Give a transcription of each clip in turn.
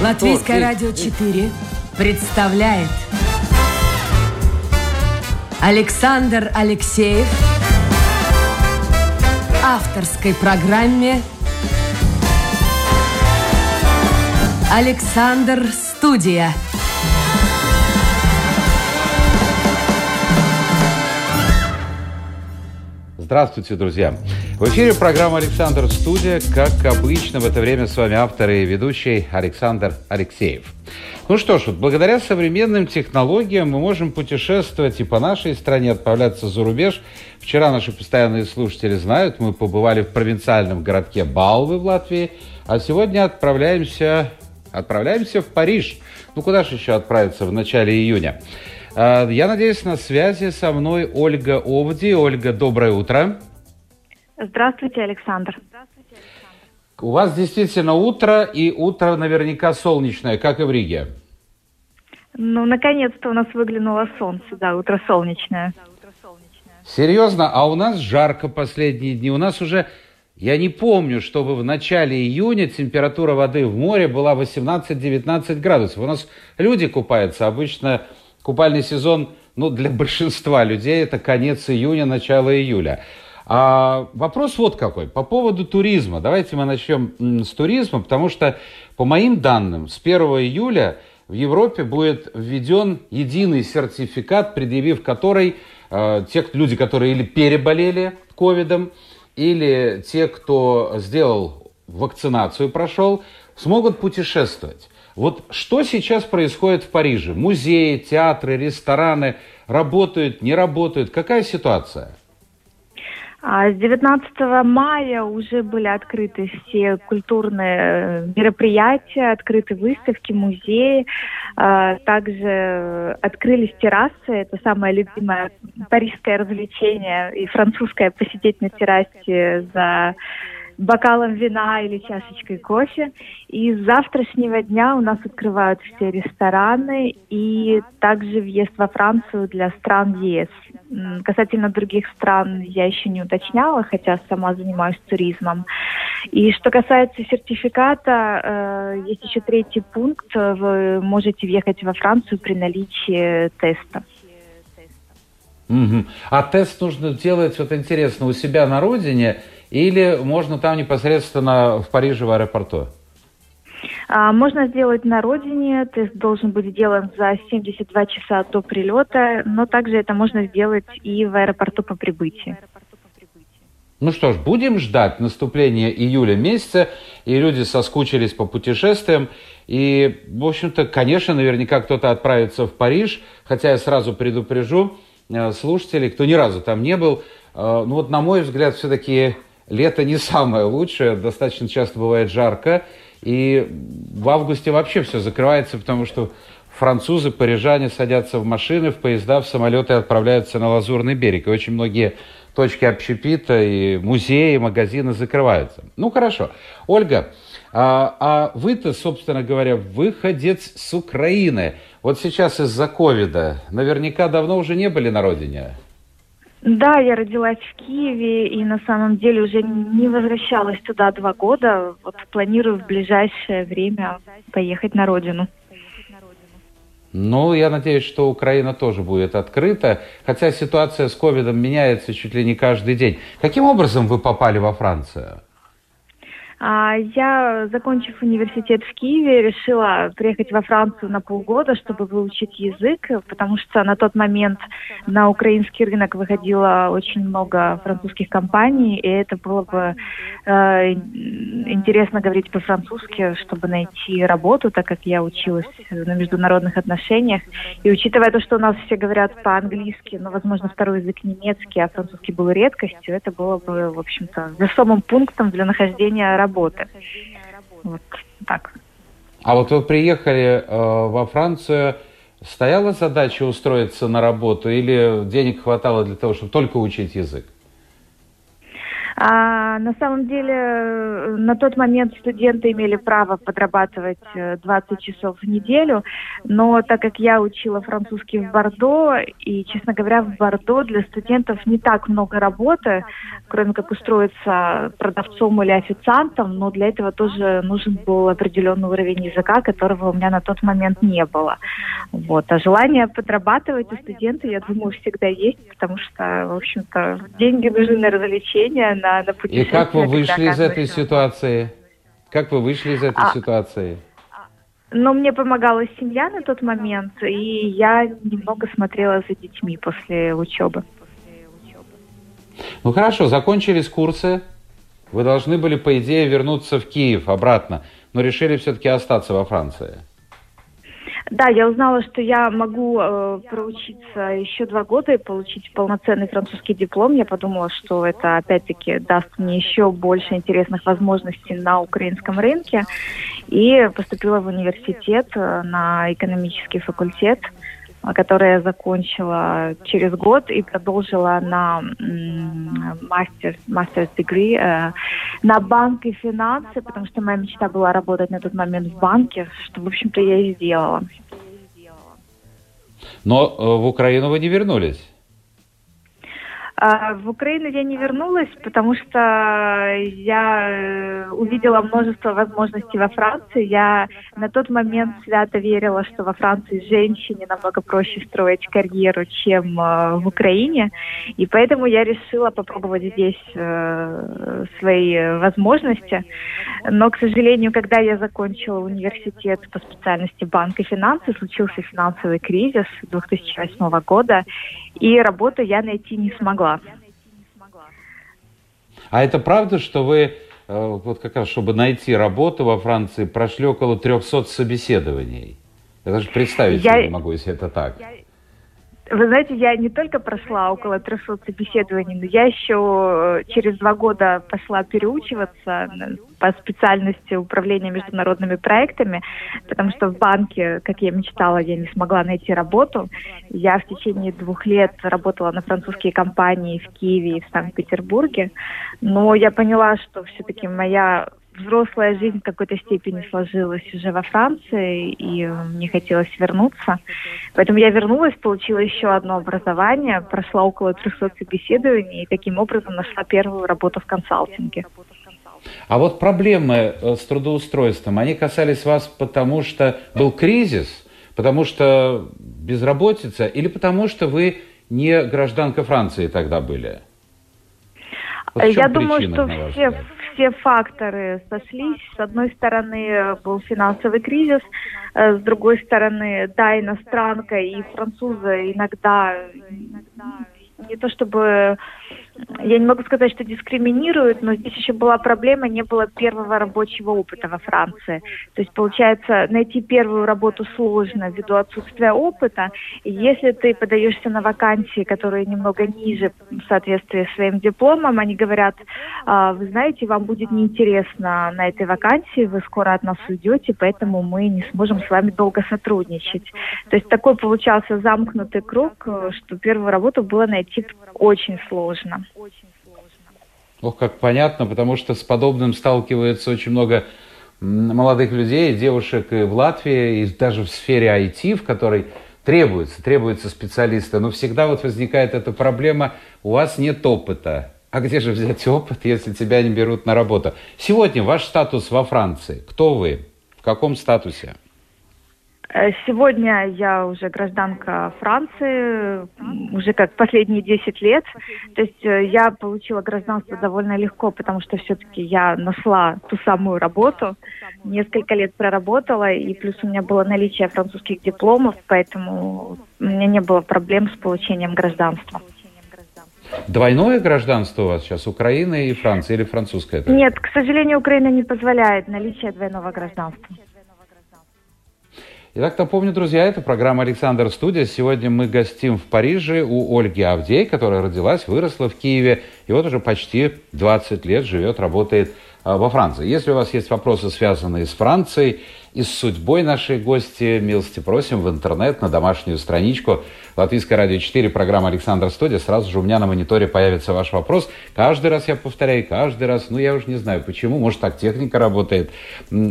Латвийское радио 4 представляет Александр Алексеев авторской программе Александр Студия. Здравствуйте, друзья! В эфире программа «Александр Студия». Как обычно, в это время с вами автор и ведущий Александр Алексеев. Ну что ж, вот благодаря современным технологиям мы можем путешествовать и по нашей стране, отправляться за рубеж. Вчера наши постоянные слушатели знают, мы побывали в провинциальном городке Балвы в Латвии, а сегодня отправляемся, отправляемся в Париж. Ну куда же еще отправиться в начале июня? А, я надеюсь, на связи со мной Ольга Овди. Ольга, доброе утро. Здравствуйте, Александр. У вас действительно утро, и утро наверняка солнечное, как и в Риге. Ну, наконец-то у нас выглянуло солнце, да, утро солнечное. Серьезно? А у нас жарко последние дни. У нас уже, я не помню, чтобы в начале июня температура воды в море была 18-19 градусов. У нас люди купаются. Обычно купальный сезон, ну, для большинства людей это конец июня, начало июля. А вопрос вот какой. По поводу туризма. Давайте мы начнем с туризма, потому что, по моим данным, с 1 июля в Европе будет введен единый сертификат, предъявив который э, те люди, которые или переболели ковидом, или те, кто сделал вакцинацию, прошел, смогут путешествовать. Вот что сейчас происходит в Париже? Музеи, театры, рестораны работают, не работают? Какая ситуация? А с 19 мая уже были открыты все культурные э, мероприятия, открыты выставки, музеи. А, также открылись террасы. Это самое любимое парижское развлечение и французское посидеть на террасе за бокалом вина или чашечкой кофе. И с завтрашнего дня у нас открывают все рестораны и также въезд во Францию для стран ЕС. Касательно других стран я еще не уточняла, хотя сама занимаюсь туризмом. И что касается сертификата, э, есть еще третий пункт. Вы можете въехать во Францию при наличии теста. Угу. А тест нужно делать, вот интересно, у себя на родине или можно там непосредственно в Париже в аэропорту? А, можно сделать на родине, тест должен быть сделан за 72 часа до прилета, но также это можно сделать и в аэропорту по прибытии. Ну что ж, будем ждать наступления июля месяца, и люди соскучились по путешествиям. И, в общем-то, конечно, наверняка кто-то отправится в Париж, хотя я сразу предупрежу э, слушателей, кто ни разу там не был. Э, ну вот, на мой взгляд, все-таки лето не самое лучшее, достаточно часто бывает жарко, и в августе вообще все закрывается, потому что французы, парижане садятся в машины, в поезда, в самолеты и отправляются на Лазурный берег. И очень многие точки общепита и музеи, и магазины закрываются. Ну, хорошо. Ольга, а, а вы-то, собственно говоря, выходец с Украины. Вот сейчас из-за ковида наверняка давно уже не были на родине. Да, я родилась в Киеве и на самом деле уже не возвращалась туда два года. Вот планирую в ближайшее время поехать на родину. Ну, я надеюсь, что Украина тоже будет открыта, хотя ситуация с ковидом меняется чуть ли не каждый день. Каким образом вы попали во Францию? А, я, закончив университет в Киеве, решила приехать во Францию на полгода, чтобы выучить язык, потому что на тот момент на украинский рынок выходило очень много французских компаний, и это было бы э, интересно говорить по-французски, чтобы найти работу, так как я училась на международных отношениях. И учитывая то, что у нас все говорят по-английски, но, возможно, второй язык немецкий, а французский был редкостью, это было бы, в общем-то, весомым пунктом для нахождения работы работы. Вот так. А вот вы приехали э, во Францию, стояла задача устроиться на работу или денег хватало для того, чтобы только учить язык? А, на самом деле, э, на тот момент студенты имели право подрабатывать 20 э, часов в неделю, но так как я учила французский в Бордо, и, честно говоря, в Бордо для студентов не так много работы, кроме как устроиться продавцом или официантом, но для этого тоже нужен был определенный уровень языка, которого у меня на тот момент не было. Вот. А желание подрабатывать у студента, я думаю, всегда есть, потому что, в общем-то, деньги нужны на развлечения, на на, на И как вы вышли из этой ситуации? Как вы вышли из этой а, ситуации? Но мне помогала семья на тот момент, и я немного смотрела за детьми после учебы. Ну хорошо, закончились курсы. Вы должны были, по идее, вернуться в Киев обратно, но решили все-таки остаться во Франции. Да, я узнала, что я могу э, проучиться еще два года и получить полноценный французский диплом. Я подумала, что это опять-таки даст мне еще больше интересных возможностей на украинском рынке. И поступила в университет э, на экономический факультет который я закончила через год и продолжила на мастер, мастер degree э, на банк и финансы, потому что моя мечта была работать на тот момент в банке, что, в общем-то, я и сделала. Но э, в Украину вы не вернулись? А, в Украину я не вернулась, потому что я э, увидела множество возможностей во Франции. Я на тот момент свято верила, что во Франции женщине намного проще строить карьеру, чем э, в Украине. И поэтому я решила попробовать здесь э, свои возможности. Но, к сожалению, когда я закончила университет по специальности банк и финансы, случился финансовый кризис 2008 года, и работу я найти не смогла. А это правда, что вы, э, вот как раз, чтобы найти работу во Франции, прошли около 300 собеседований? Я даже представить я... не могу, если это так. Я... Вы знаете, я не только прошла около 300 собеседований, но я еще э, через два года пошла переучиваться по специальности управления международными проектами, потому что в банке, как я мечтала, я не смогла найти работу. Я в течение двух лет работала на французские компании в Киеве и в Санкт-Петербурге, но я поняла, что все-таки моя взрослая жизнь в какой-то степени сложилась уже во Франции, и мне хотелось вернуться. Поэтому я вернулась, получила еще одно образование, прошла около 300 собеседований и таким образом нашла первую работу в консалтинге. А вот проблемы э, с трудоустройством, они касались вас потому, что был кризис, потому что безработица или потому, что вы не гражданка Франции тогда были? Вот Я думаю, что все, все факторы сошлись. С одной стороны был финансовый кризис, э, с другой стороны, да, иностранка и французы иногда не то чтобы я не могу сказать, что дискриминируют, но здесь еще была проблема, не было первого рабочего опыта во Франции. То есть, получается, найти первую работу сложно ввиду отсутствия опыта. И если ты подаешься на вакансии, которые немного ниже в соответствии с своим дипломом, они говорят, «А, вы знаете, вам будет неинтересно на этой вакансии, вы скоро от нас уйдете, поэтому мы не сможем с вами долго сотрудничать. То есть такой получался замкнутый круг, что первую работу было найти очень сложно. Ох, как понятно, потому что с подобным сталкивается очень много молодых людей, девушек и в Латвии, и даже в сфере IT, в которой требуются, требуются специалисты. Но всегда вот возникает эта проблема, у вас нет опыта. А где же взять опыт, если тебя не берут на работу? Сегодня ваш статус во Франции. Кто вы? В каком статусе? Э, сегодня я уже гражданка Франции, уже как последние 10 лет. То есть э, я получила гражданство довольно легко, потому что все-таки я нашла ту самую работу, несколько лет проработала, и плюс у меня было наличие французских дипломов, поэтому у меня не было проблем с получением гражданства. Двойное гражданство у вас сейчас, Украина и Франция, или французское? Нет, к сожалению, Украина не позволяет наличие двойного гражданства. Итак, напомню, друзья, это программа «Александр Студия». Сегодня мы гостим в Париже у Ольги Авдей, которая родилась, выросла в Киеве и вот уже почти 20 лет живет, работает а, во Франции. Если у вас есть вопросы, связанные с Францией, и с судьбой нашей гости. Милости просим в интернет, на домашнюю страничку Латвийское радио 4, программа Александр Студия. Сразу же у меня на мониторе появится ваш вопрос. Каждый раз я повторяю, каждый раз, ну я уж не знаю почему, может так техника работает.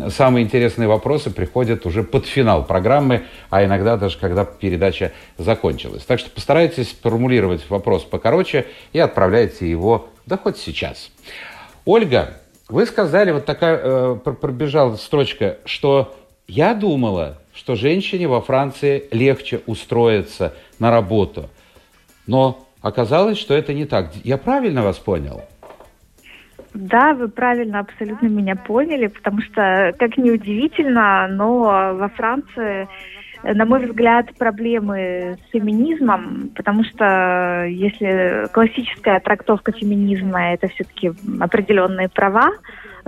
Самые интересные вопросы приходят уже под финал программы, а иногда даже когда передача закончилась. Так что постарайтесь формулировать вопрос покороче и отправляйте его, да хоть сейчас. Ольга, вы сказали, вот такая э, пробежала строчка, что я думала, что женщине во Франции легче устроиться на работу. Но оказалось, что это не так. Я правильно вас понял? Да, вы правильно абсолютно меня поняли, потому что, как ни удивительно, но во Франции, на мой взгляд, проблемы с феминизмом, потому что если классическая трактовка феминизма это все-таки определенные права,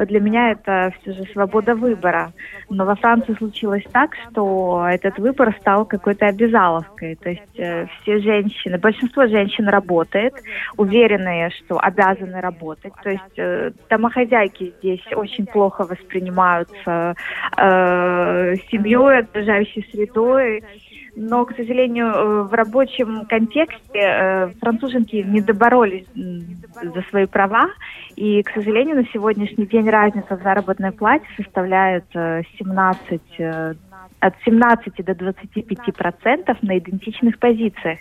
для меня это все же свобода выбора. Но во Франции случилось так, что этот выбор стал какой-то обязаловкой. То есть э, все женщины, большинство женщин работает, уверенные, что обязаны работать. То есть э, домохозяйки здесь очень плохо воспринимаются э, семьей, окружающей средой но, к сожалению, э, в рабочем контексте э, француженки не доборолись за свои права, и, к сожалению, на сегодняшний день разница в заработной плате составляет 17 э, от 17 до 25 процентов на идентичных позициях.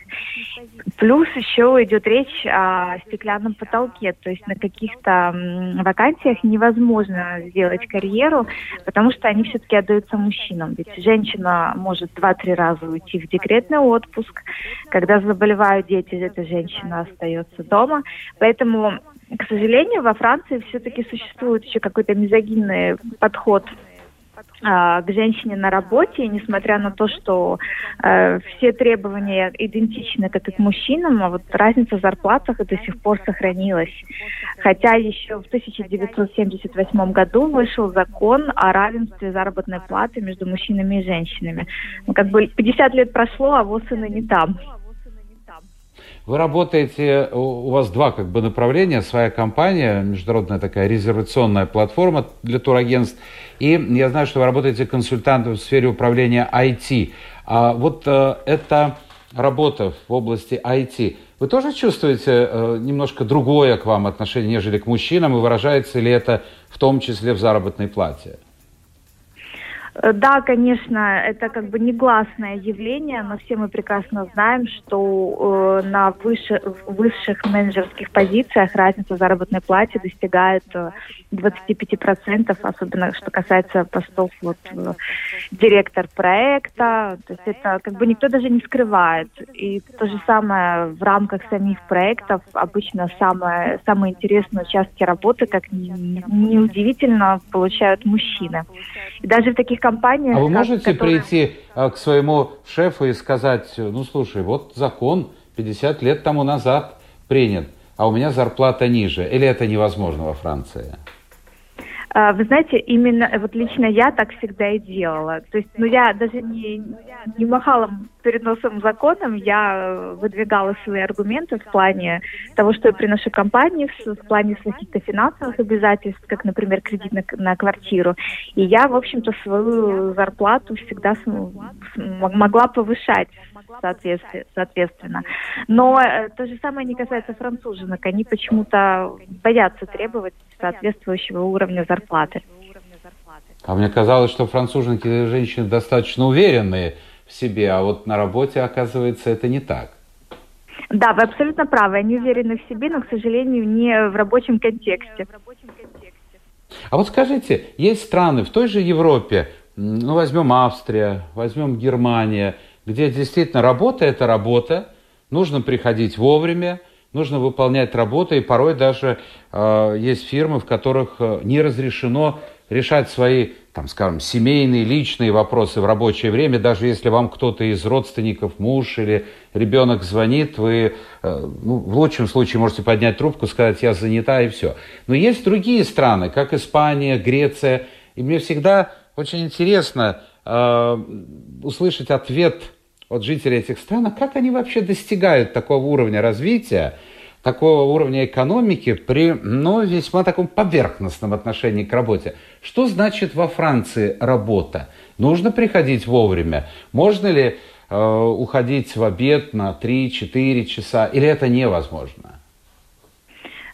Плюс еще идет речь о стеклянном потолке, то есть на каких-то вакансиях невозможно сделать карьеру, потому что они все-таки отдаются мужчинам. Ведь женщина может два-три раза уйти в декретный отпуск, когда заболевают дети, эта женщина остается дома. Поэтому к сожалению, во Франции все-таки существует еще какой-то мизогинный подход к женщине на работе, несмотря на то, что э, все требования идентичны, как и к мужчинам, а вот разница в зарплатах до сих пор сохранилась. Хотя еще в 1978 году вышел закон о равенстве заработной платы между мужчинами и женщинами. Как бы 50 лет прошло, а вот сына не там. Вы работаете, у вас два как бы направления, своя компания, международная такая резервационная платформа для турагентств, и я знаю, что вы работаете консультантом в сфере управления IT. А вот э, эта работа в области IT, вы тоже чувствуете э, немножко другое к вам отношение, нежели к мужчинам, и выражается ли это в том числе в заработной плате? Э, да, конечно, это как бы негласное явление, но все мы прекрасно знаем, что э, на выше, высших менеджерских позициях разница заработной плате достигает э, 25%, особенно что касается постов вот, э, директор проекта. То есть это как бы никто даже не скрывает. И то же самое в рамках самих проектов обычно самое, самые интересные участки работы, как неудивительно, получают мужчины. И даже в таких компаниях... А вы можете которые... прийти а, к своему шефу и сказать, ну слушай, вот закон 50 лет тому назад принят, а у меня зарплата ниже. Или это невозможно во Франции? А, вы знаете, именно вот лично я так всегда и делала. То есть, ну я даже не, не махала перед носом законом, я выдвигала свои аргументы в плане того, что я приношу компании, в, в плане каких-то финансовых обязательств, как, например, кредит на, на квартиру. И я, в общем-то, свою зарплату всегда см, могла повышать соответственно. Но э, то же самое не касается француженок. Они почему-то боятся требовать соответствующего уровня зарплаты. А мне казалось, что француженки женщины достаточно уверенные в себе, а вот на работе, оказывается, это не так. Да, вы абсолютно правы. Они уверены в себе, но, к сожалению, не в рабочем контексте. А вот скажите, есть страны в той же Европе, ну, возьмем Австрия, возьмем Германия, где действительно работа – это работа, нужно приходить вовремя, нужно выполнять работу, и порой даже э, есть фирмы, в которых э, не разрешено решать свои, там, скажем, семейные, личные вопросы в рабочее время, даже если вам кто-то из родственников, муж или ребенок звонит, вы э, ну, в лучшем случае можете поднять трубку, сказать, я занята и все. Но есть другие страны, как Испания, Греция, и мне всегда очень интересно э, услышать ответ от жителей этих стран, а как они вообще достигают такого уровня развития, такого уровня экономики при ну, весьма таком поверхностном отношении к работе. Что значит во Франции работа? Нужно приходить вовремя? Можно ли э, уходить в обед на 3-4 часа? Или это невозможно?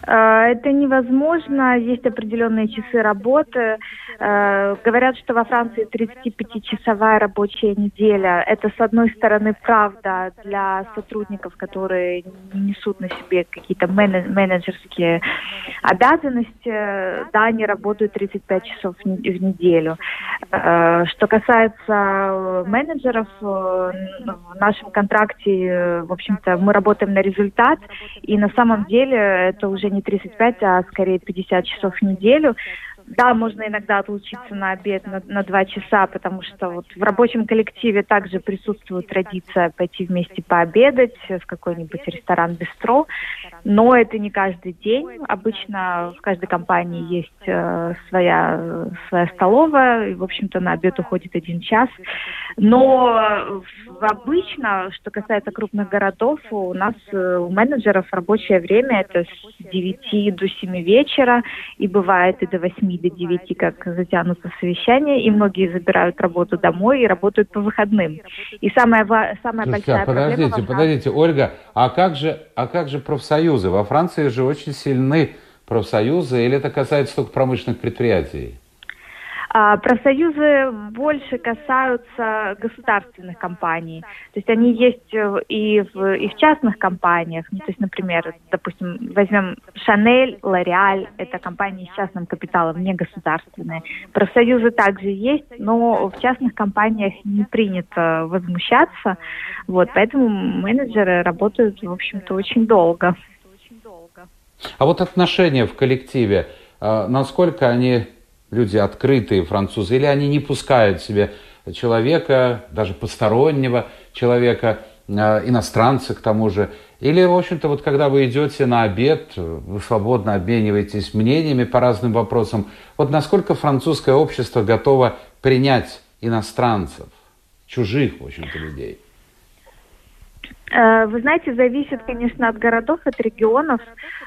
Э, это невозможно, есть определенные часы работы. Э, говорят, что во Франции 35-часовая рабочая неделя. Это, с одной стороны, правда для сотрудников, которые несут на себе какие-то менеджерские обязанности. Да, они работают 35 часов в неделю. Э, что касается менеджеров, в нашем контракте, в общем-то, мы работаем на результат, и на самом деле это уже не 35, а скорее 50 часов в неделю. Да, можно иногда отлучиться на обед на, на два часа, потому что вот в рабочем коллективе также присутствует традиция пойти вместе пообедать в какой-нибудь ресторан-бистро, но это не каждый день. Обычно в каждой компании есть э, своя, своя столовая, и, в общем-то, на обед уходит один час. Но обычно, что касается крупных городов, у нас, э, у менеджеров рабочее время это с 9 до 7 вечера, и бывает и до 8 до 9, как затянутся совещания, и многие забирают работу домой и работают по выходным. И самая, самая Слушайте, большая а подождите, проблема... Подождите, Ольга, а как, же, а как же профсоюзы? Во Франции же очень сильны профсоюзы, или это касается только промышленных предприятий? А, профсоюзы больше касаются государственных компаний. То есть они есть э, и в, и в частных компаниях. Ну, то есть, например, допустим, возьмем Шанель, Лореаль, это компании с частным капиталом, не государственные. Профсоюзы также есть, но в частных компаниях не принято возмущаться. Вот, поэтому менеджеры работают, в общем-то, очень долго. А вот отношения в коллективе, а, насколько они люди открытые французы, или они не пускают себе человека, даже постороннего человека, э, иностранца к тому же. Или, в общем-то, вот когда вы идете на обед, вы свободно обмениваетесь мнениями по разным вопросам. Вот насколько французское общество готово принять иностранцев, чужих, в общем-то, людей? Э, вы знаете, зависит, конечно, от городов, от регионов.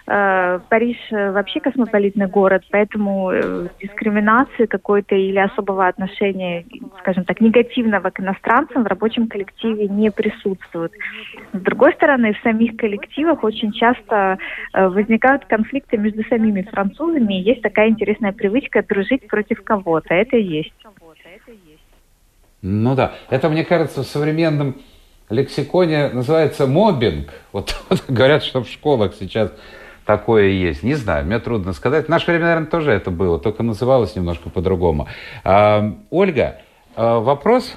Э, Париж вообще космополитный город, поэтому э, дискриминации какой-то или особого отношения, скажем так, негативного к иностранцам в рабочем коллективе не присутствует. С другой стороны, в самих коллективах очень часто возникают конфликты между самими французами, и есть такая интересная привычка дружить против кого-то. Это есть. Ну да, это, мне кажется, в современном лексиконе называется мобинг. Вот, вот говорят, что в школах сейчас такое есть. Не знаю, мне трудно сказать. В наше время, наверное, тоже это было, только называлось немножко по-другому. А, Ольга, а, вопрос,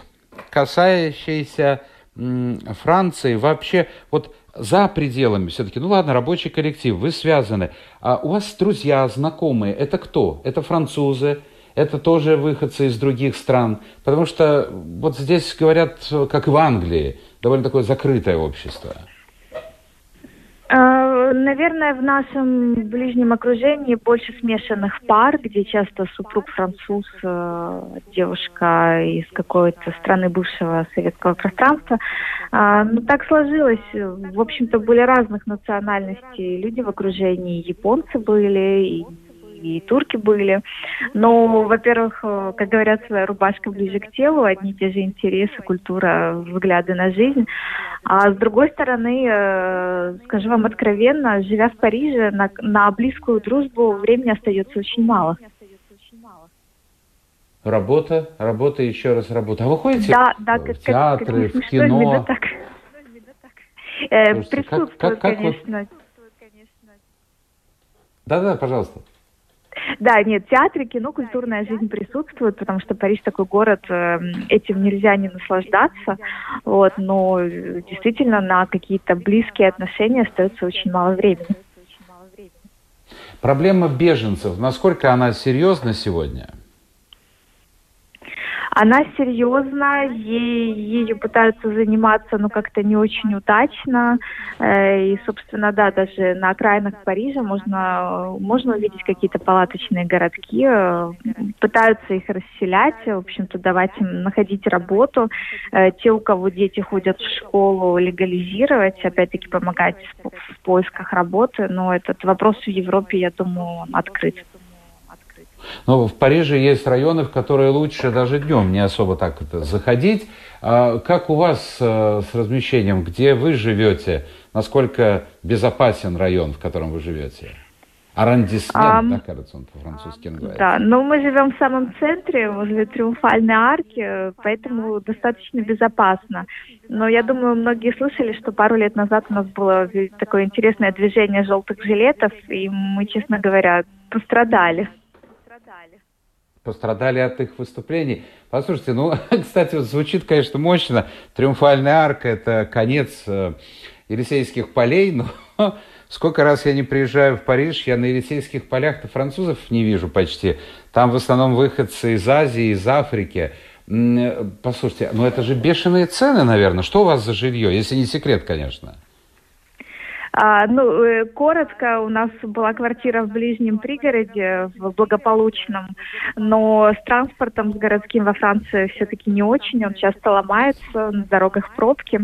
касающийся Франции, вообще, вот за пределами все-таки, ну ладно, рабочий коллектив, вы связаны. А у вас друзья, знакомые, это кто? Это французы, это тоже выходцы из других стран. Потому что вот здесь говорят, как и в Англии, довольно такое закрытое общество. А, наверное, в нашем ближнем окружении больше смешанных пар, где часто супруг француз, э, девушка из какой-то страны бывшего советского пространства. А, ну, так сложилось. В общем-то, были разных национальностей люди в окружении. Японцы были, и и турки были. Но, во-первых, э, как говорят, своя рубашка ближе к телу, одни и те же интересы, культура, взгляды на жизнь. А с другой стороны, э, скажу вам откровенно, живя в Париже, на, на близкую дружбу времени остается очень мало. Работа, работа, еще раз работа. А вы ходите да, да, в театры, как, как в кино? Так. Э, Слушайте, присутствует, как, как, конечно. Да-да, пожалуйста. Да, нет, театры, кино, культурная жизнь присутствует, потому что Париж такой город, эм, этим нельзя не наслаждаться, вот, но действительно на какие-то близкие отношения остается очень мало времени. Проблема беженцев, насколько она серьезна сегодня? Она серьезна, ей, ею пытаются заниматься, но как-то не очень удачно. Э, и, собственно, да, даже на окраинах Парижа можно, можно увидеть какие-то палаточные городки. Э, пытаются их расселять, в общем-то, давать им находить работу. Э, те, у кого дети ходят в школу, легализировать, опять-таки помогать в поисках работы. Но этот вопрос в Европе, я думаю, открыт. Но в Париже есть районы, в которые лучше даже днем не особо так заходить. А как у вас э, с размещением? Где вы живете? Насколько безопасен район, в котором вы живете? Арандисмент, um, да, кажется, он по-французски называется. Да, но мы живем в самом центре, возле Триумфальной арки, поэтому достаточно безопасно. Но я думаю, многие слышали, что пару лет назад у нас было такое интересное движение желтых жилетов, и мы, честно говоря, пострадали пострадали от их выступлений. Послушайте, ну, кстати, вот звучит, конечно, мощно. Триумфальная арка – это конец э, Елисейских полей, но сколько раз я не приезжаю в Париж, я на Елисейских полях-то французов не вижу почти. Там в основном выходцы из Азии, из Африки. Э, послушайте, ну это же бешеные цены, наверное. Что у вас за жилье, если не секрет, конечно? А, ну, э, коротко, у нас была квартира в ближнем пригороде, в благополучном, но с транспортом, с городским во Франции все-таки не очень, он часто ломается, на дорогах пробки.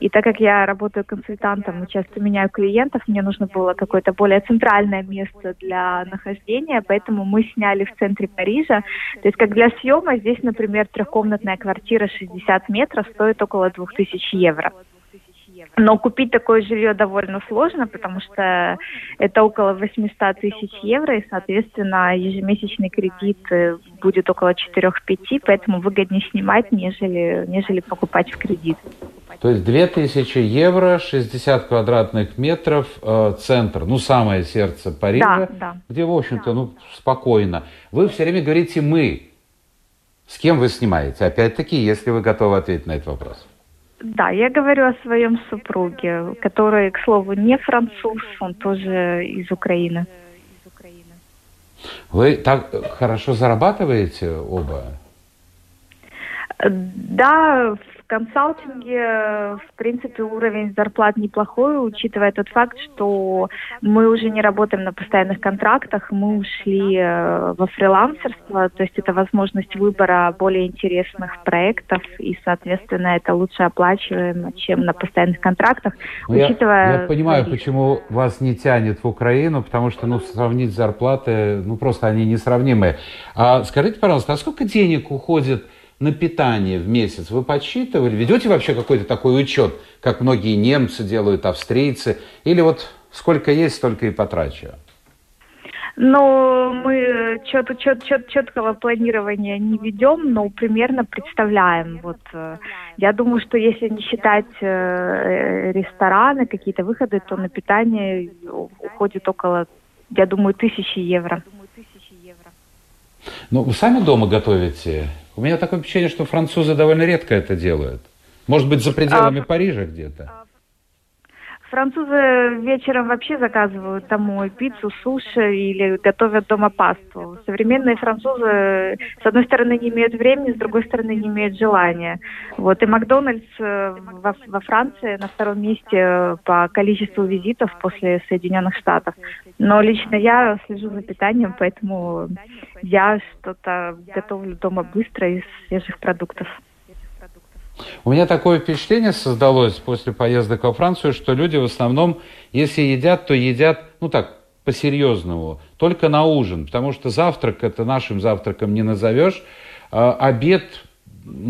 И так как я работаю консультантом и часто меняю клиентов, мне нужно было какое-то более центральное место для нахождения, поэтому мы сняли в центре Парижа. То есть как для съема здесь, например, трехкомнатная квартира 60 метров стоит около 2000 евро. Но купить такое жилье довольно сложно, потому что это около 800 тысяч евро, и, соответственно, ежемесячный кредит э, будет около 4-5, поэтому выгоднее снимать, нежели, нежели покупать в кредит. То есть 2000 евро, 60 квадратных метров, э, центр, ну, самое сердце Парижа, да, да. где, в общем-то, да. ну, спокойно. Вы все время говорите «мы». С кем вы снимаете? Опять-таки, если вы готовы ответить на этот вопрос. Да, я говорю о своем супруге, который, к слову, не француз, он тоже из Украины. Вы так хорошо зарабатываете оба? Да, консалтинге, в принципе, уровень зарплат неплохой, учитывая тот факт, что мы уже не работаем на постоянных контрактах, мы ушли э, во фрилансерство, то есть это возможность выбора более интересных проектов, и, соответственно, это лучше оплачиваемо, чем на постоянных контрактах. Ну, учитывая... я, я понимаю, почему вас не тянет в Украину, потому что, ну, сравнить зарплаты, ну, просто они несравнимые. А скажите, пожалуйста, а сколько денег уходит на питание в месяц вы подсчитывали? Ведете вообще какой-то такой учет, как многие немцы делают, австрийцы? Или вот сколько есть, столько и потрачу? Ну, мы чет, чет, чет, четкого планирования не ведем, но примерно представляем. Вот, э, я думаю, что если не считать э, рестораны, какие-то выходы, то на питание уходит около, я думаю, тысячи евро. Ну, вы сами дома готовите у меня такое впечатление, что французы довольно редко это делают. Может быть, за пределами а, Парижа где-то? Французы вечером вообще заказывают домой пиццу, суши или готовят дома пасту. Современные французы, с одной стороны, не имеют времени, с другой стороны, не имеют желания. Вот. И Макдональдс э, во, во Франции на втором месте по количеству визитов после Соединенных Штатов. Но лично я слежу за питанием, поэтому я что-то готовлю дома быстро из свежих продуктов. У меня такое впечатление создалось после поездок во Францию, что люди в основном, если едят, то едят, ну так, по-серьезному, только на ужин, потому что завтрак это нашим завтраком не назовешь. А, обед,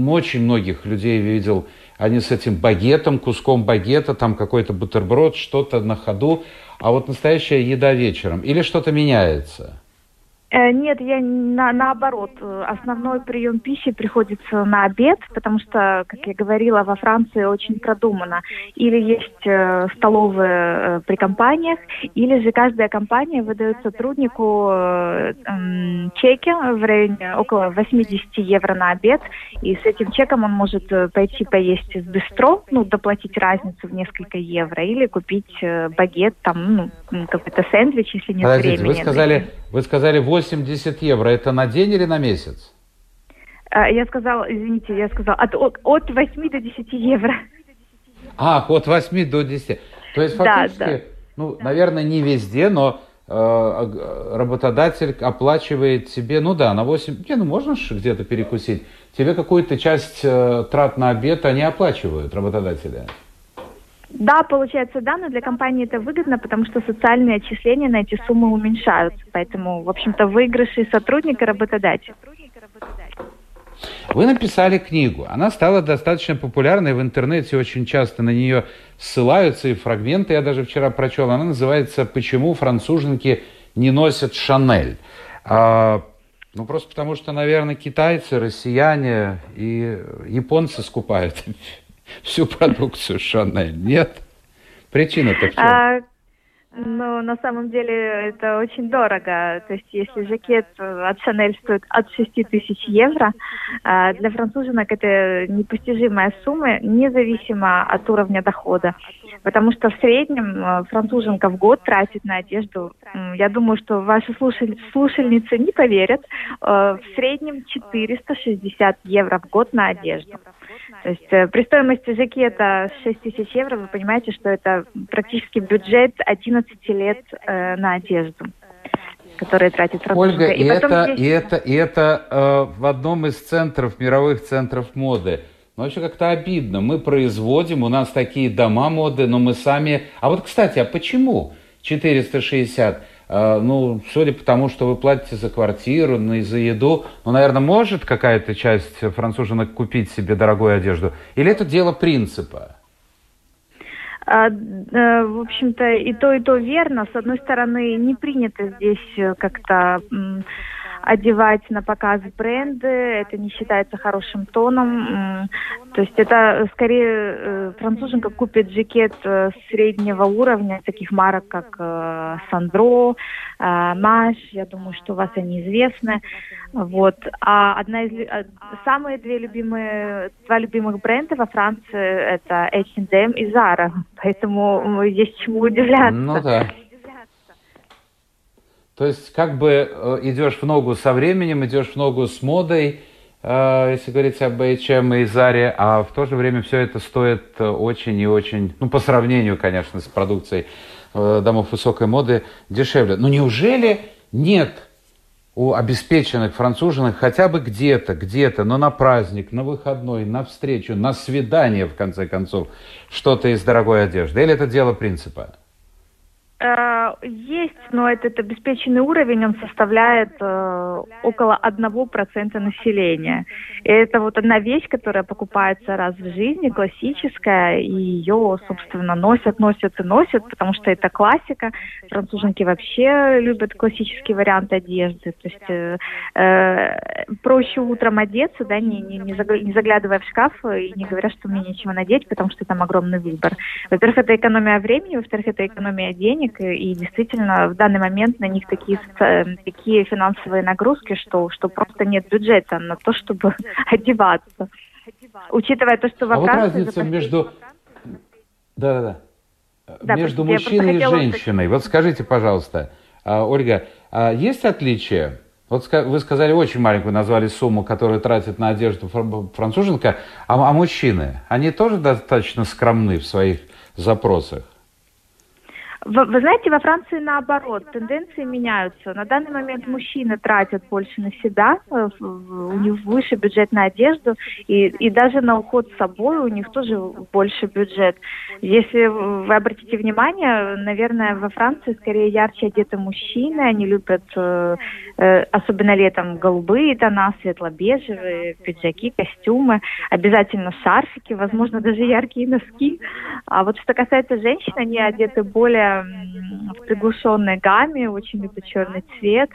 очень многих людей видел, они с этим багетом, куском багета, там какой-то бутерброд, что-то на ходу, а вот настоящая еда вечером. Или что-то меняется? Э, нет, я на, наоборот. Основной прием пищи приходится на обед, потому что, как я говорила, во Франции очень продумано. Или есть э, столовые э, при компаниях, или же каждая компания выдает сотруднику э, э, чеки в районе около 80 евро на обед, и с этим чеком он может э, пойти поесть в бистро, ну, доплатить разницу в несколько евро, или купить э, багет, там, ну, какой-то сэндвич, если нет Подождите, времени. Вы сказали, вы сказали 8 80 евро, это на день или на месяц? Я сказал, извините, я сказал, от, от 8 до 10 евро. А, от 8 до 10. То есть фактически, да, да. ну, да. наверное, не везде, но э, работодатель оплачивает тебе, ну да, на 8, не, ну можно же где-то перекусить. Тебе какую-то часть э, трат на обед они оплачивают, работодатели. Да, получается, да, но для компании это выгодно, потому что социальные отчисления на эти суммы уменьшаются. Поэтому, в общем-то, выигрыши сотрудника и работодателя. Вы написали книгу. Она стала достаточно популярной в интернете, очень часто на нее ссылаются и фрагменты. Я даже вчера прочел. Она называется «Почему француженки не носят Шанель?». А, ну, просто потому что, наверное, китайцы, россияне и японцы скупают всю продукцию Шанель. Нет? Причина-то в чем? А, ну, на самом деле это очень дорого. То есть, если жакет от Шанель стоит от 6 тысяч евро, а, для француженок это непостижимая сумма, независимо от уровня дохода. Потому что в среднем э, француженка в год тратит на одежду, я думаю, что ваши слушаль... слушальницы не поверят, э, в среднем 460 евро в год на одежду. То есть э, при стоимости жакета 6 тысяч евро вы понимаете, что это практически бюджет 11 лет на одежду которые тратит Ольга, и, и, это, здесь... и это, и это э, в одном из центров, мировых центров моды. Ну, вообще как-то обидно. Мы производим, у нас такие дома моды, но мы сами... А вот, кстати, а почему 460? А, ну, судя по тому, что вы платите за квартиру, ну и за еду, ну, наверное, может какая-то часть француженок купить себе дорогую одежду? Или это дело принципа? А, э, в общем-то, и то, и то верно. С одной стороны, не принято здесь э, как-то одевать на показ бренды, это не считается хорошим тоном. То есть это скорее э, француженка купит жакет э, среднего уровня, таких марок, как э, Сандро, Маш, я думаю, что у вас они известны. Вот. А одна из самые две любимые, два любимых бренда во Франции это H&M и Zara, поэтому есть чему удивляться. Ну да. То есть как бы э, идешь в ногу со временем, идешь в ногу с модой, э, если говорить об H&M и Заре, а в то же время все это стоит э, очень и очень, ну по сравнению, конечно, с продукцией домов высокой моды, дешевле. Но неужели нет у обеспеченных француженок хотя бы где-то, где-то, но на праздник, на выходной, на встречу, на свидание, в конце концов, что-то из дорогой одежды? Или это дело принципа? Э, есть, но этот обеспеченный уровень, он составляет э, около 1% населения. И это вот одна вещь, которая покупается раз в жизни, классическая, и ее, собственно, носят, носят и носят, потому что это классика. Француженки вообще любят классические варианты одежды. То есть э, э, проще утром одеться, да, не, не, не заглядывая в шкаф и не говоря, что мне нечего надеть, потому что там огромный выбор. Во-первых, это экономия времени, во-вторых, это экономия денег, денег, и, действительно в данный момент на них такие, такие финансовые нагрузки, что, что просто нет бюджета на то, чтобы одеваться. Учитывая то, что во а вот разница между... Да-да-да. Да, между мужчиной и женщиной. Вот скажите, пожалуйста, а, Ольга, а есть отличие? Вот вы сказали очень маленькую, назвали сумму, которую тратит на одежду француженка, а, а мужчины, они тоже достаточно скромны в своих запросах? Вы, знаете, во Франции наоборот, тенденции меняются. На данный момент мужчины тратят больше на себя, э, у них выше бюджет на одежду, и, и даже на уход с собой у них тоже больше бюджет. Если вы обратите внимание, наверное, во Франции скорее ярче одеты мужчины, они любят, э, э, особенно летом, голубые тона, светло-бежевые, пиджаки, костюмы, обязательно шарфики, возможно, даже яркие носки. А вот что касается женщин, они одеты более в приглушенной гамме, очень любят черный цвет.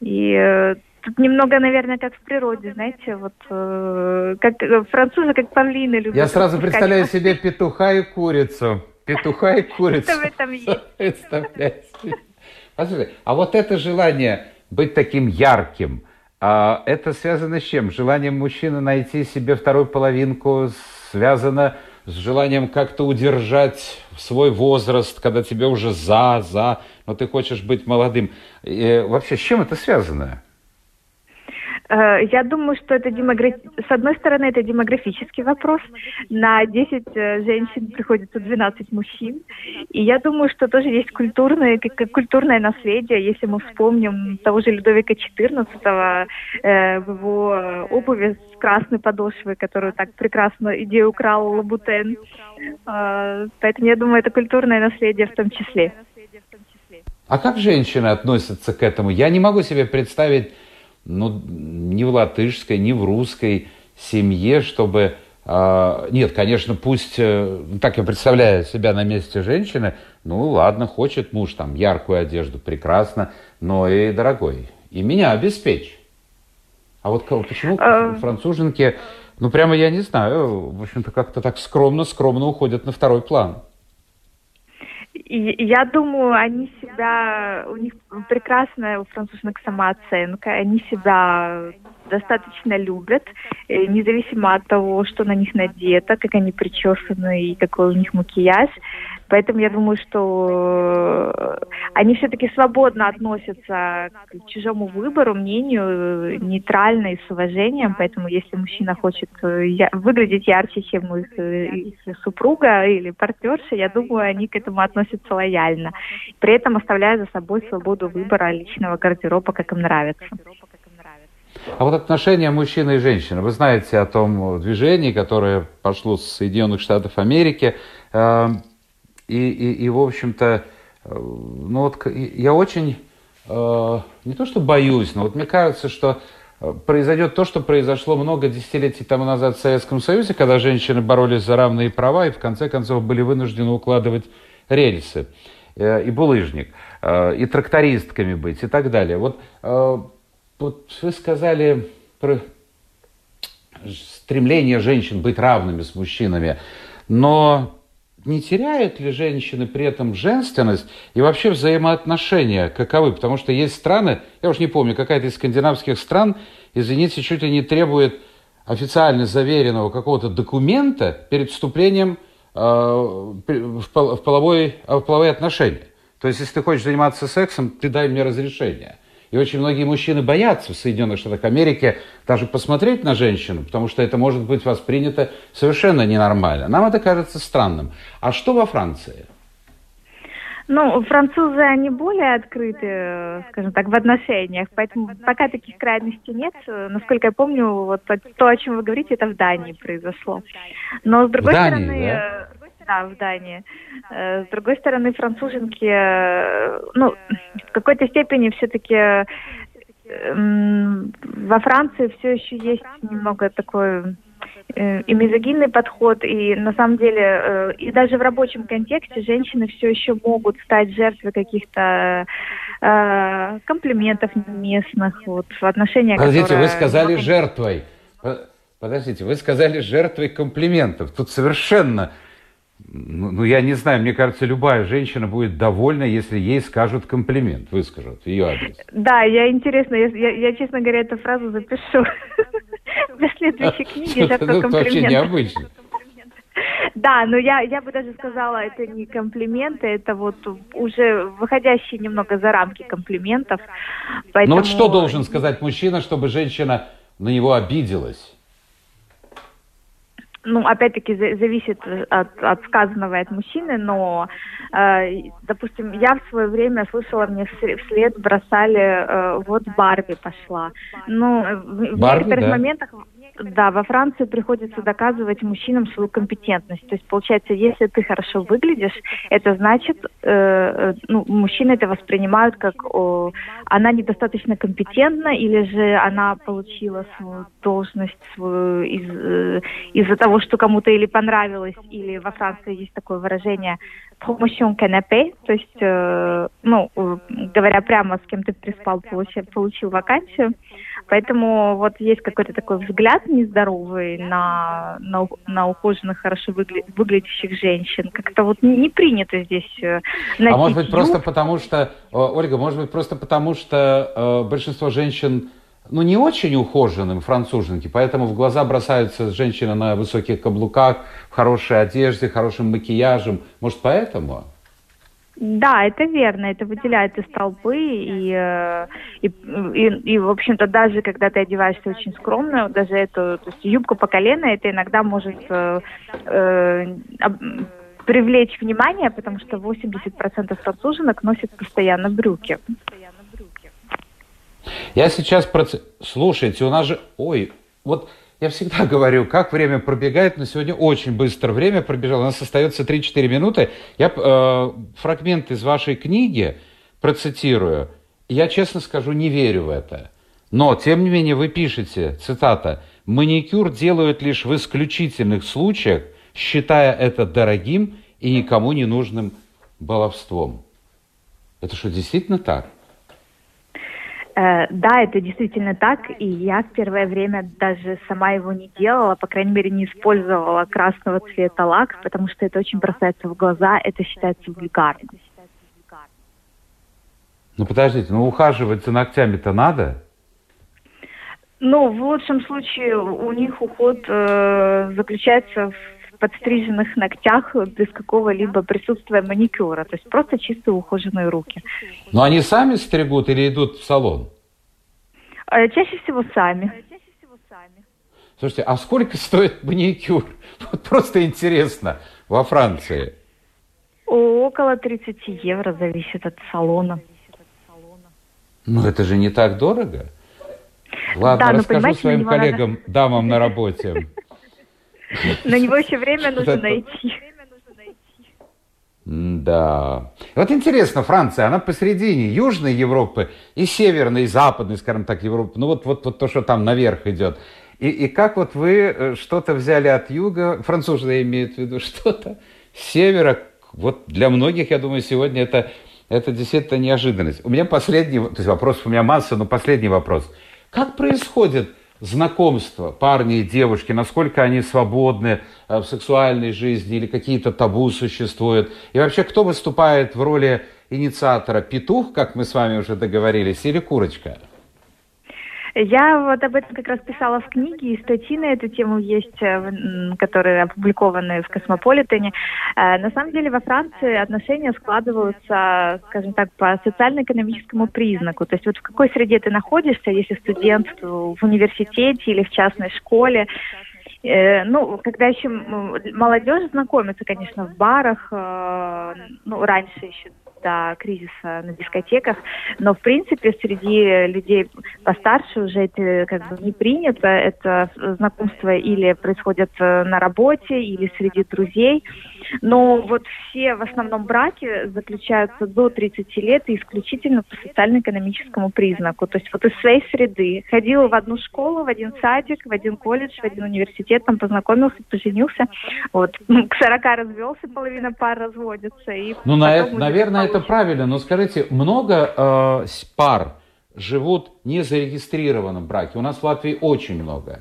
И э, тут немного, наверное, как в природе, знаете, вот э, как французы, как павлины любят. Я сразу представляю себе петуха и курицу. Петуха и курицу. Что в этом есть? А вот это желание быть таким ярким, а это связано с чем? Желанием мужчины найти себе вторую половинку связано с желанием как-то удержать свой возраст, когда тебе уже за, за, но ты хочешь быть молодым. И вообще, с чем это связано? Э, я думаю, что это демограф... с одной стороны это демографический вопрос. На 10 э, женщин приходится 12 мужчин. И я думаю, что тоже есть культурное, культурное наследие. Если мы вспомним того же Людовика XIV, э, его обуви с красной подошвой, которую так прекрасно идею украл Лабутен. Поэтому я думаю, это культурное наследие в том числе. А как женщины относятся к этому? Я не могу себе представить ну, ни в латышской, ни в русской семье, чтобы... Э, нет, конечно, пусть, э, так я представляю себя на месте женщины, ну ладно, хочет муж там яркую одежду, прекрасно, но и дорогой, и меня обеспечь. А вот почему а... француженки, ну прямо я не знаю, в общем-то как-то так скромно-скромно уходят на второй план? Я думаю, они себя, у них прекрасная у француженок самооценка, они себя достаточно любят, э, независимо от того, что на них надето, как они причесаны и какой у них макияж. Поэтому я думаю, что э, они все-таки свободно относятся к чужому выбору, мнению, э, нейтрально и с уважением. Поэтому если мужчина хочет выглядеть ярче, чем их, их супруга или партнерша, я думаю, они к этому относятся лояльно. При этом оставляя за собой свободу выбора личного гардероба, как им нравится. А вот отношения мужчины и женщины. Вы знаете о том движении, которое пошло с Соединенных Штатов Америки. Э, и, и, и в общем-то, э, ну вот я очень, э, не то что боюсь, но вот мне кажется, что произойдет то, что произошло много десятилетий тому назад в Советском Союзе, когда женщины боролись за равные права и в конце концов были вынуждены укладывать рельсы и булыжник, и трактористками быть и так далее. Вот вот вы сказали про стремление женщин быть равными с мужчинами, но не теряют ли женщины при этом женственность и вообще взаимоотношения каковы? Потому что есть страны, я уж не помню, какая-то из скандинавских стран, извините, чуть ли не требует официально заверенного какого-то документа перед вступлением э, в, пол, в, половой, в половые отношения. То есть, если ты хочешь заниматься сексом, ты дай мне разрешение. И очень многие мужчины боятся в Соединенных Штатах Америки даже посмотреть на женщину, потому что это может быть воспринято совершенно ненормально. Нам это кажется странным. А что во Франции? Ну, французы, они более открыты, скажем так, в отношениях, поэтому пока таких крайностей нет. Насколько я помню, вот то, о чем вы говорите, это в Дании произошло. Но с другой Дании, стороны, да? Да, в Дании. Э, с другой стороны, француженки, э, ну, в какой-то степени все-таки эм, во Франции все еще есть немного такой э, и мизогинный подход, и на самом деле, и даже в рабочем контексте женщины все еще могут стать жертвой каких-то э, комплиментов местных, вот, в отношениях, Подождите, которые... вы сказали жертвой. Подождите, вы сказали жертвой комплиментов. Тут совершенно ну, ну, я не знаю, мне кажется, любая женщина будет довольна, если ей скажут комплимент, выскажут ее адрес. Да, я интересно, я, я, я честно говоря, эту фразу запишу для следующей книги. Это вообще необычно. Да, но я, я бы даже сказала, это не комплименты, это вот уже выходящие немного за рамки комплиментов. Поэтому... Ну вот что должен сказать мужчина, чтобы женщина на него обиделась? Ну, опять-таки, зависит от, от сказанного от мужчины, но, э, допустим, я в свое время слышала, мне вслед бросали, э, вот Барби пошла. Ну, в Барби, некоторых да? моментах да, во Франции приходится доказывать мужчинам свою компетентность. То есть, получается, если ты хорошо выглядишь, это значит, э, э ну, мужчины это воспринимают как о, она недостаточно компетентна, или же она получила свою должность свою из, э, из-за того, что кому-то или понравилось, или во Франции есть такое выражение promotion canapé, то есть, э, ну, говоря прямо, с кем ты переспал, получил, получил вакансию. Поэтому вот есть какой-то такой взгляд нездоровый на, на, на ухоженных, хорошо выгля, выглядящих женщин. Как-то вот не, не принято здесь э, А может быть просто потому, что, Ольга, может быть просто потому, что э, большинство женщин ну, не очень ухоженным француженки, поэтому в глаза бросаются женщины на высоких каблуках, в хорошей одежде, хорошим макияжем. Может, поэтому? Да, это верно, это выделяет из толпы, и, э, и, и, и в общем-то, даже когда ты одеваешься очень скромно, даже эту то есть юбку по колено, это иногда может э, э, привлечь внимание, потому что 80% француженок носят постоянно брюки. Я сейчас... Проц... Слушайте, у нас же... Ой, вот я всегда говорю, как время пробегает, но сегодня очень быстро время пробежало. У нас остается 3-4 минуты. Я э, фрагмент из вашей книги процитирую. Я, честно скажу, не верю в это. Но, тем не менее, вы пишете, цитата, «Маникюр делают лишь в исключительных случаях, считая это дорогим и никому не нужным баловством». Это что, действительно так? Э, да, это действительно так, и я в первое время даже сама его не делала, по крайней мере, не использовала красного цвета лак, потому что это очень бросается в глаза, это считается вульгарным. Ну подождите, ну ухаживать за ногтями-то надо? Ну, в лучшем случае у них уход э, заключается в подстриженных ногтях без какого-либо присутствия маникюра, то есть просто чистые ухоженные руки. Но они сами стригут или идут в салон? Э, чаще всего сами. Слушайте, а сколько стоит маникюр? Вот просто интересно, во Франции. Около 30 евро, зависит от салона. Ну, это же не так дорого. Ладно, да, расскажу своим коллегам, дамам на работе. На него еще время нужно найти. Да. Вот интересно, Франция, она посередине Южной Европы и Северной, и Западной, скажем так, Европы. Ну вот, вот, вот то, что там наверх идет. И, и как вот вы э, что-то взяли от юга, французы имеют в виду, что-то с севера. Вот для многих, я думаю, сегодня это, это действительно неожиданность. У меня последний, то есть вопросов у меня масса, но последний вопрос. Как происходит знакомства парни и девушки, насколько они свободны э, в сексуальной жизни или какие-то табу существуют. И вообще, кто выступает в роли инициатора? Петух, как мы с вами уже договорились, или курочка? Я вот об этом как раз писала в книге, и статьи на эту тему есть, э, которые опубликованы в «Космополитене». Э, на самом деле во Франции отношения складываются, скажем так, по социально-экономическому признаку. То есть вот в какой среде ты находишься, если студент в университете или в частной школе, э, ну, когда еще молодежь знакомится, конечно, в барах, ну, раньше еще до кризиса на дискотеках, но в принципе среди людей постарше уже это как бы не принято, это знакомство или происходит э, на работе, или среди друзей, но вот все в основном браки заключаются до 30 лет и исключительно по социально-экономическому признаку, то есть вот из своей среды. Ходил в одну школу, в один садик, в один колледж, в один университет, там познакомился, поженился, вот, к 40 развелся, половина пар разводится. И ну, на, наверное, это правильно, но скажите, много э, пар живут не зарегистрированном браке? У нас в Латвии очень много.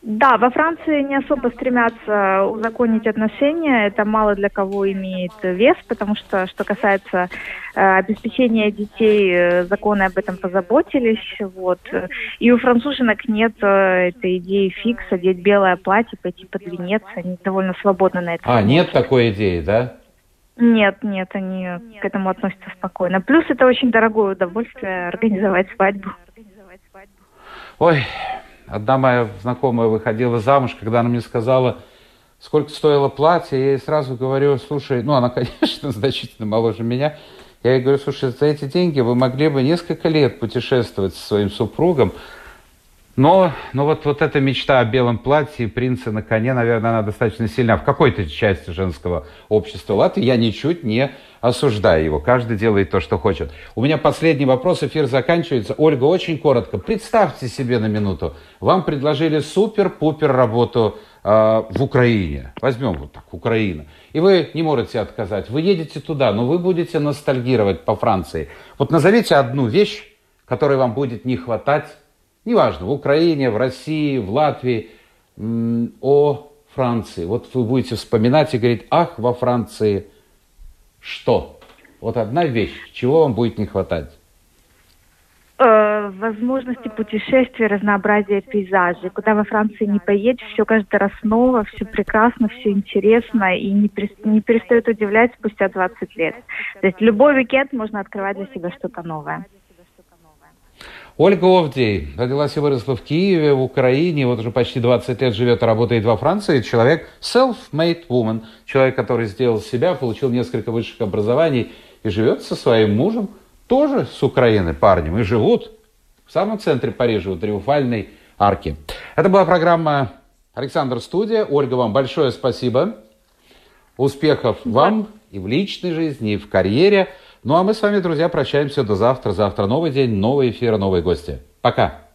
Да, во Франции не особо стремятся узаконить отношения. Это мало для кого имеет вес, потому что, что касается э, обеспечения детей, э, законы об этом позаботились. Вот. И у француженок нет э, этой идеи фикс, одеть белое платье, пойти под венец. Они довольно свободно на это. А, смотрят. нет такой идеи, да? Нет, нет, они нет. к этому относятся спокойно. Плюс это очень дорогое удовольствие организовать свадьбу. Ой, одна моя знакомая выходила замуж, когда она мне сказала, сколько стоило платье, я ей сразу говорю, слушай, ну она, конечно, значительно моложе меня, я ей говорю, слушай, за эти деньги вы могли бы несколько лет путешествовать со своим супругом, но, но вот, вот эта мечта о белом платье и принце на коне, наверное, она достаточно сильна в какой-то части женского общества Латвии. Я ничуть не осуждаю его. Каждый делает то, что хочет. У меня последний вопрос. Эфир заканчивается. Ольга, очень коротко. Представьте себе на минуту. Вам предложили супер-пупер работу э, в Украине. Возьмем вот так, Украина. И вы не можете отказать. Вы едете туда, но вы будете ностальгировать по Франции. Вот назовите одну вещь, которой вам будет не хватать неважно, в Украине, в России, в Латвии, о Франции. Вот вы будете вспоминать и говорить, ах, во Франции что? Вот одна вещь, чего вам будет не хватать? Э, возможности путешествий, разнообразия пейзажей. Куда во Франции не поедешь, все каждый раз ново, все прекрасно, все интересно и не, не перестает удивлять спустя 20 лет. То есть любой уикенд можно открывать для себя что-то новое. Ольга Овдей родилась и выросла в Киеве, в Украине, вот уже почти 20 лет живет и работает во Франции. Человек self-made woman, человек, который сделал себя, получил несколько высших образований и живет со своим мужем, тоже с Украины парнем, и живут в самом центре Парижа, у Триумфальной арки. Это была программа «Александр Студия». Ольга, вам большое спасибо. Успехов вам и в личной жизни, и в карьере. Ну а мы с вами, друзья, прощаемся до завтра. Завтра новый день, новый эфир, новые гости. Пока.